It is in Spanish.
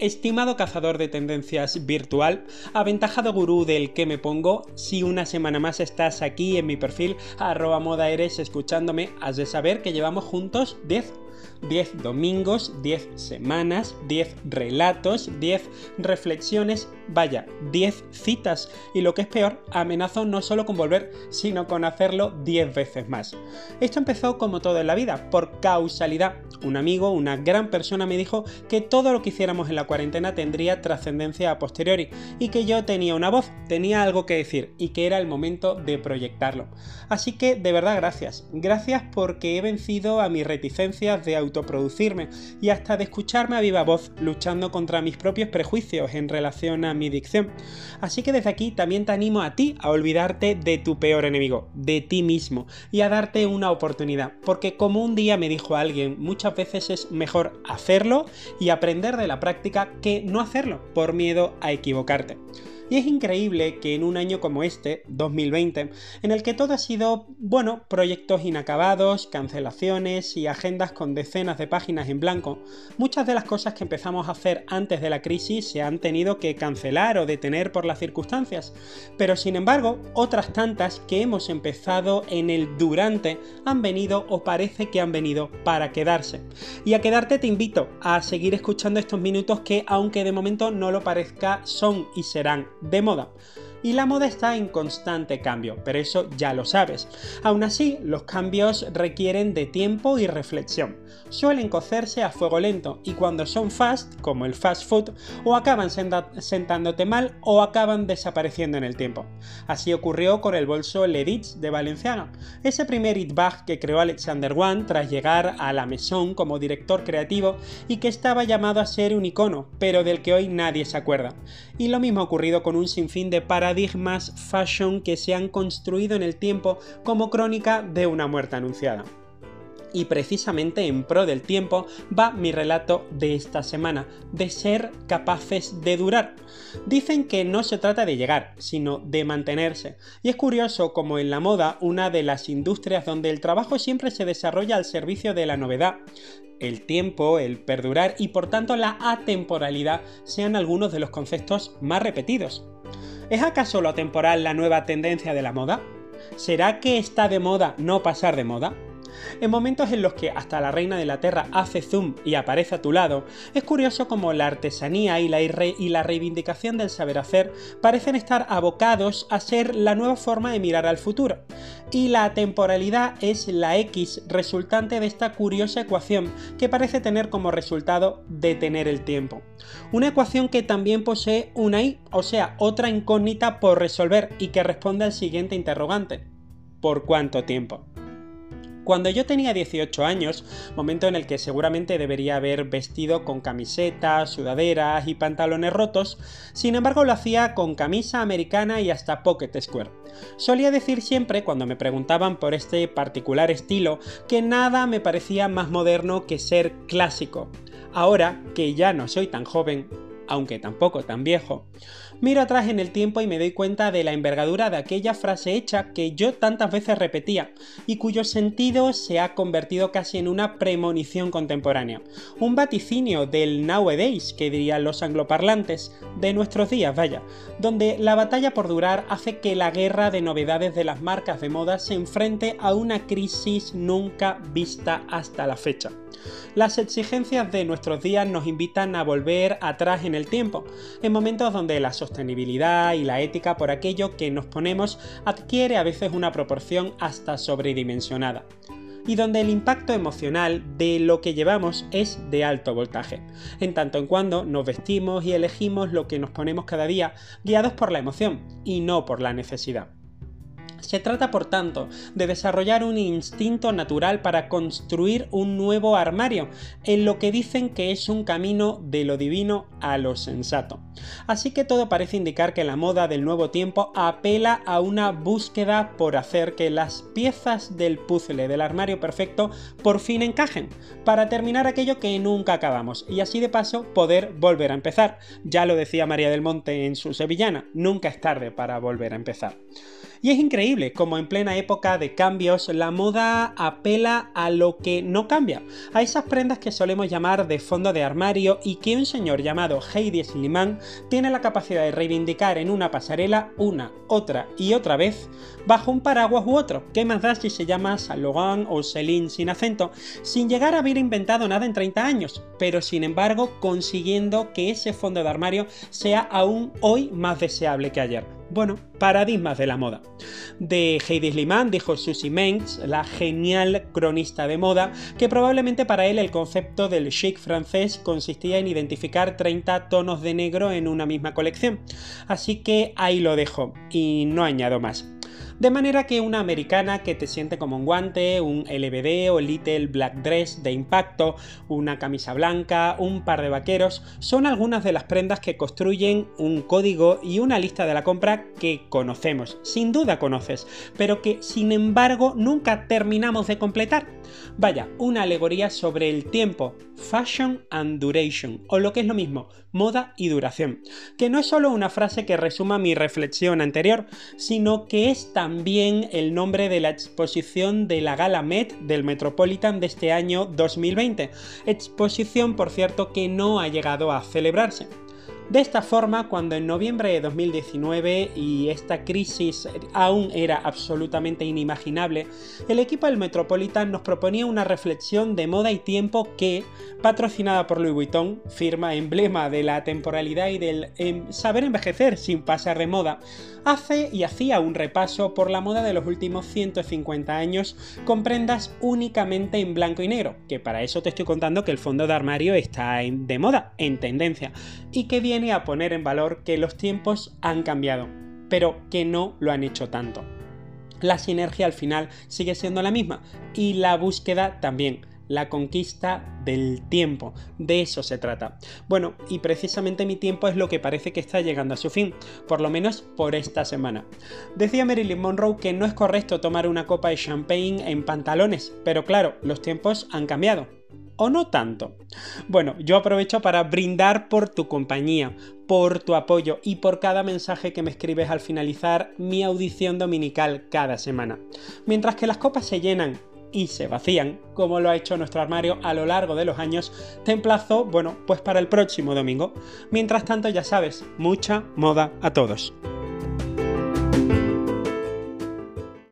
Estimado cazador de tendencias virtual, aventajado gurú del que me pongo, si una semana más estás aquí en mi perfil arroba moda eres escuchándome, has de saber que llevamos juntos 10 10 domingos, 10 semanas, 10 relatos, 10 reflexiones, vaya, 10 citas. Y lo que es peor, amenazo no solo con volver, sino con hacerlo 10 veces más. Esto empezó como todo en la vida, por causalidad. Un amigo, una gran persona me dijo que todo lo que hiciéramos en la cuarentena tendría trascendencia a posteriori y que yo tenía una voz, tenía algo que decir y que era el momento de proyectarlo. Así que de verdad gracias. Gracias porque he vencido a mis reticencias de autoproducirme y hasta de escucharme a viva voz luchando contra mis propios prejuicios en relación a mi dicción. Así que desde aquí también te animo a ti a olvidarte de tu peor enemigo, de ti mismo, y a darte una oportunidad, porque como un día me dijo alguien, muchas veces es mejor hacerlo y aprender de la práctica que no hacerlo por miedo a equivocarte. Y es increíble que en un año como este, 2020, en el que todo ha sido, bueno, proyectos inacabados, cancelaciones y agendas con decenas de páginas en blanco, muchas de las cosas que empezamos a hacer antes de la crisis se han tenido que cancelar o detener por las circunstancias. Pero sin embargo, otras tantas que hemos empezado en el durante han venido o parece que han venido para quedarse. Y a quedarte te invito a seguir escuchando estos minutos que, aunque de momento no lo parezca, son y serán de moda. Y la moda está en constante cambio, pero eso ya lo sabes. Aún así, los cambios requieren de tiempo y reflexión. Suelen cocerse a fuego lento y cuando son fast, como el fast food, o acaban sentándote mal o acaban desapareciendo en el tiempo. Así ocurrió con el bolso Leditz de Valenciaga, ese primer it bag que creó Alexander Wang tras llegar a la Maison como director creativo y que estaba llamado a ser un icono, pero del que hoy nadie se acuerda. Y lo mismo ha ocurrido con un sinfín de paradigmas fashion que se han construido en el tiempo como crónica de una muerte anunciada. Y precisamente en pro del tiempo va mi relato de esta semana, de ser capaces de durar. Dicen que no se trata de llegar, sino de mantenerse. Y es curioso como en la moda, una de las industrias donde el trabajo siempre se desarrolla al servicio de la novedad, el tiempo, el perdurar y por tanto la atemporalidad sean algunos de los conceptos más repetidos. ¿Es acaso lo atemporal la nueva tendencia de la moda? ¿Será que está de moda no pasar de moda? En momentos en los que hasta la reina de la Tierra hace zoom y aparece a tu lado, es curioso como la artesanía y la, y la reivindicación del saber hacer parecen estar abocados a ser la nueva forma de mirar al futuro. Y la temporalidad es la X resultante de esta curiosa ecuación que parece tener como resultado detener el tiempo. Una ecuación que también posee una Y, o sea, otra incógnita por resolver y que responde al siguiente interrogante. ¿Por cuánto tiempo? Cuando yo tenía 18 años, momento en el que seguramente debería haber vestido con camisetas, sudaderas y pantalones rotos, sin embargo lo hacía con camisa americana y hasta pocket square. Solía decir siempre, cuando me preguntaban por este particular estilo, que nada me parecía más moderno que ser clásico. Ahora, que ya no soy tan joven, aunque tampoco tan viejo, Miro atrás en el tiempo y me doy cuenta de la envergadura de aquella frase hecha que yo tantas veces repetía y cuyo sentido se ha convertido casi en una premonición contemporánea. Un vaticinio del nowadays, que dirían los angloparlantes, de nuestros días, vaya, donde la batalla por durar hace que la guerra de novedades de las marcas de moda se enfrente a una crisis nunca vista hasta la fecha. Las exigencias de nuestros días nos invitan a volver atrás en el tiempo, en momentos donde la sostenibilidad y la ética por aquello que nos ponemos adquiere a veces una proporción hasta sobredimensionada y donde el impacto emocional de lo que llevamos es de alto voltaje, en tanto en cuando nos vestimos y elegimos lo que nos ponemos cada día guiados por la emoción y no por la necesidad. Se trata, por tanto, de desarrollar un instinto natural para construir un nuevo armario, en lo que dicen que es un camino de lo divino a lo sensato. Así que todo parece indicar que la moda del nuevo tiempo apela a una búsqueda por hacer que las piezas del puzzle del armario perfecto por fin encajen, para terminar aquello que nunca acabamos, y así de paso poder volver a empezar. Ya lo decía María del Monte en su Sevillana, nunca es tarde para volver a empezar. Y es increíble como en plena época de cambios la moda apela a lo que no cambia, a esas prendas que solemos llamar de fondo de armario y que un señor llamado Heidi Sliman tiene la capacidad de reivindicar en una pasarela una, otra y otra vez bajo un paraguas u otro. ¿Qué más da si se llama Saint o Celine sin acento? Sin llegar a haber inventado nada en 30 años, pero sin embargo consiguiendo que ese fondo de armario sea aún hoy más deseable que ayer. Bueno, paradigmas de la moda. De Heidi Sliman dijo Susie Mengs, la genial cronista de moda, que probablemente para él el concepto del chic francés consistía en identificar 30 tonos de negro en una misma colección. Así que ahí lo dejo y no añado más. De manera que una americana que te siente como un guante, un LBD o Little Black Dress de impacto, una camisa blanca, un par de vaqueros, son algunas de las prendas que construyen un código y una lista de la compra que conocemos, sin duda conoces, pero que sin embargo nunca terminamos de completar. Vaya, una alegoría sobre el tiempo, fashion and duration, o lo que es lo mismo, moda y duración, que no es solo una frase que resuma mi reflexión anterior, sino que es también el nombre de la exposición de la Gala Met del Metropolitan de este año 2020, exposición por cierto que no ha llegado a celebrarse. De esta forma, cuando en noviembre de 2019 y esta crisis aún era absolutamente inimaginable, el equipo del Metropolitan nos proponía una reflexión de moda y tiempo que, patrocinada por Louis Vuitton, firma emblema de la temporalidad y del em, saber envejecer sin pasar de moda, hace y hacía un repaso por la moda de los últimos 150 años con prendas únicamente en blanco y negro, que para eso te estoy contando que el fondo de armario está de moda, en tendencia, y que a poner en valor que los tiempos han cambiado, pero que no lo han hecho tanto. La sinergia al final sigue siendo la misma y la búsqueda también la conquista del tiempo. De eso se trata. Bueno, y precisamente mi tiempo es lo que parece que está llegando a su fin, por lo menos por esta semana. Decía Marilyn Monroe que no es correcto tomar una copa de champagne en pantalones, pero claro, los tiempos han cambiado o no tanto? Bueno, yo aprovecho para brindar por tu compañía, por tu apoyo y por cada mensaje que me escribes al finalizar mi audición dominical cada semana. Mientras que las copas se llenan y se vacían, como lo ha hecho nuestro armario a lo largo de los años, te emplazo, bueno, pues para el próximo domingo. Mientras tanto, ya sabes, mucha moda a todos.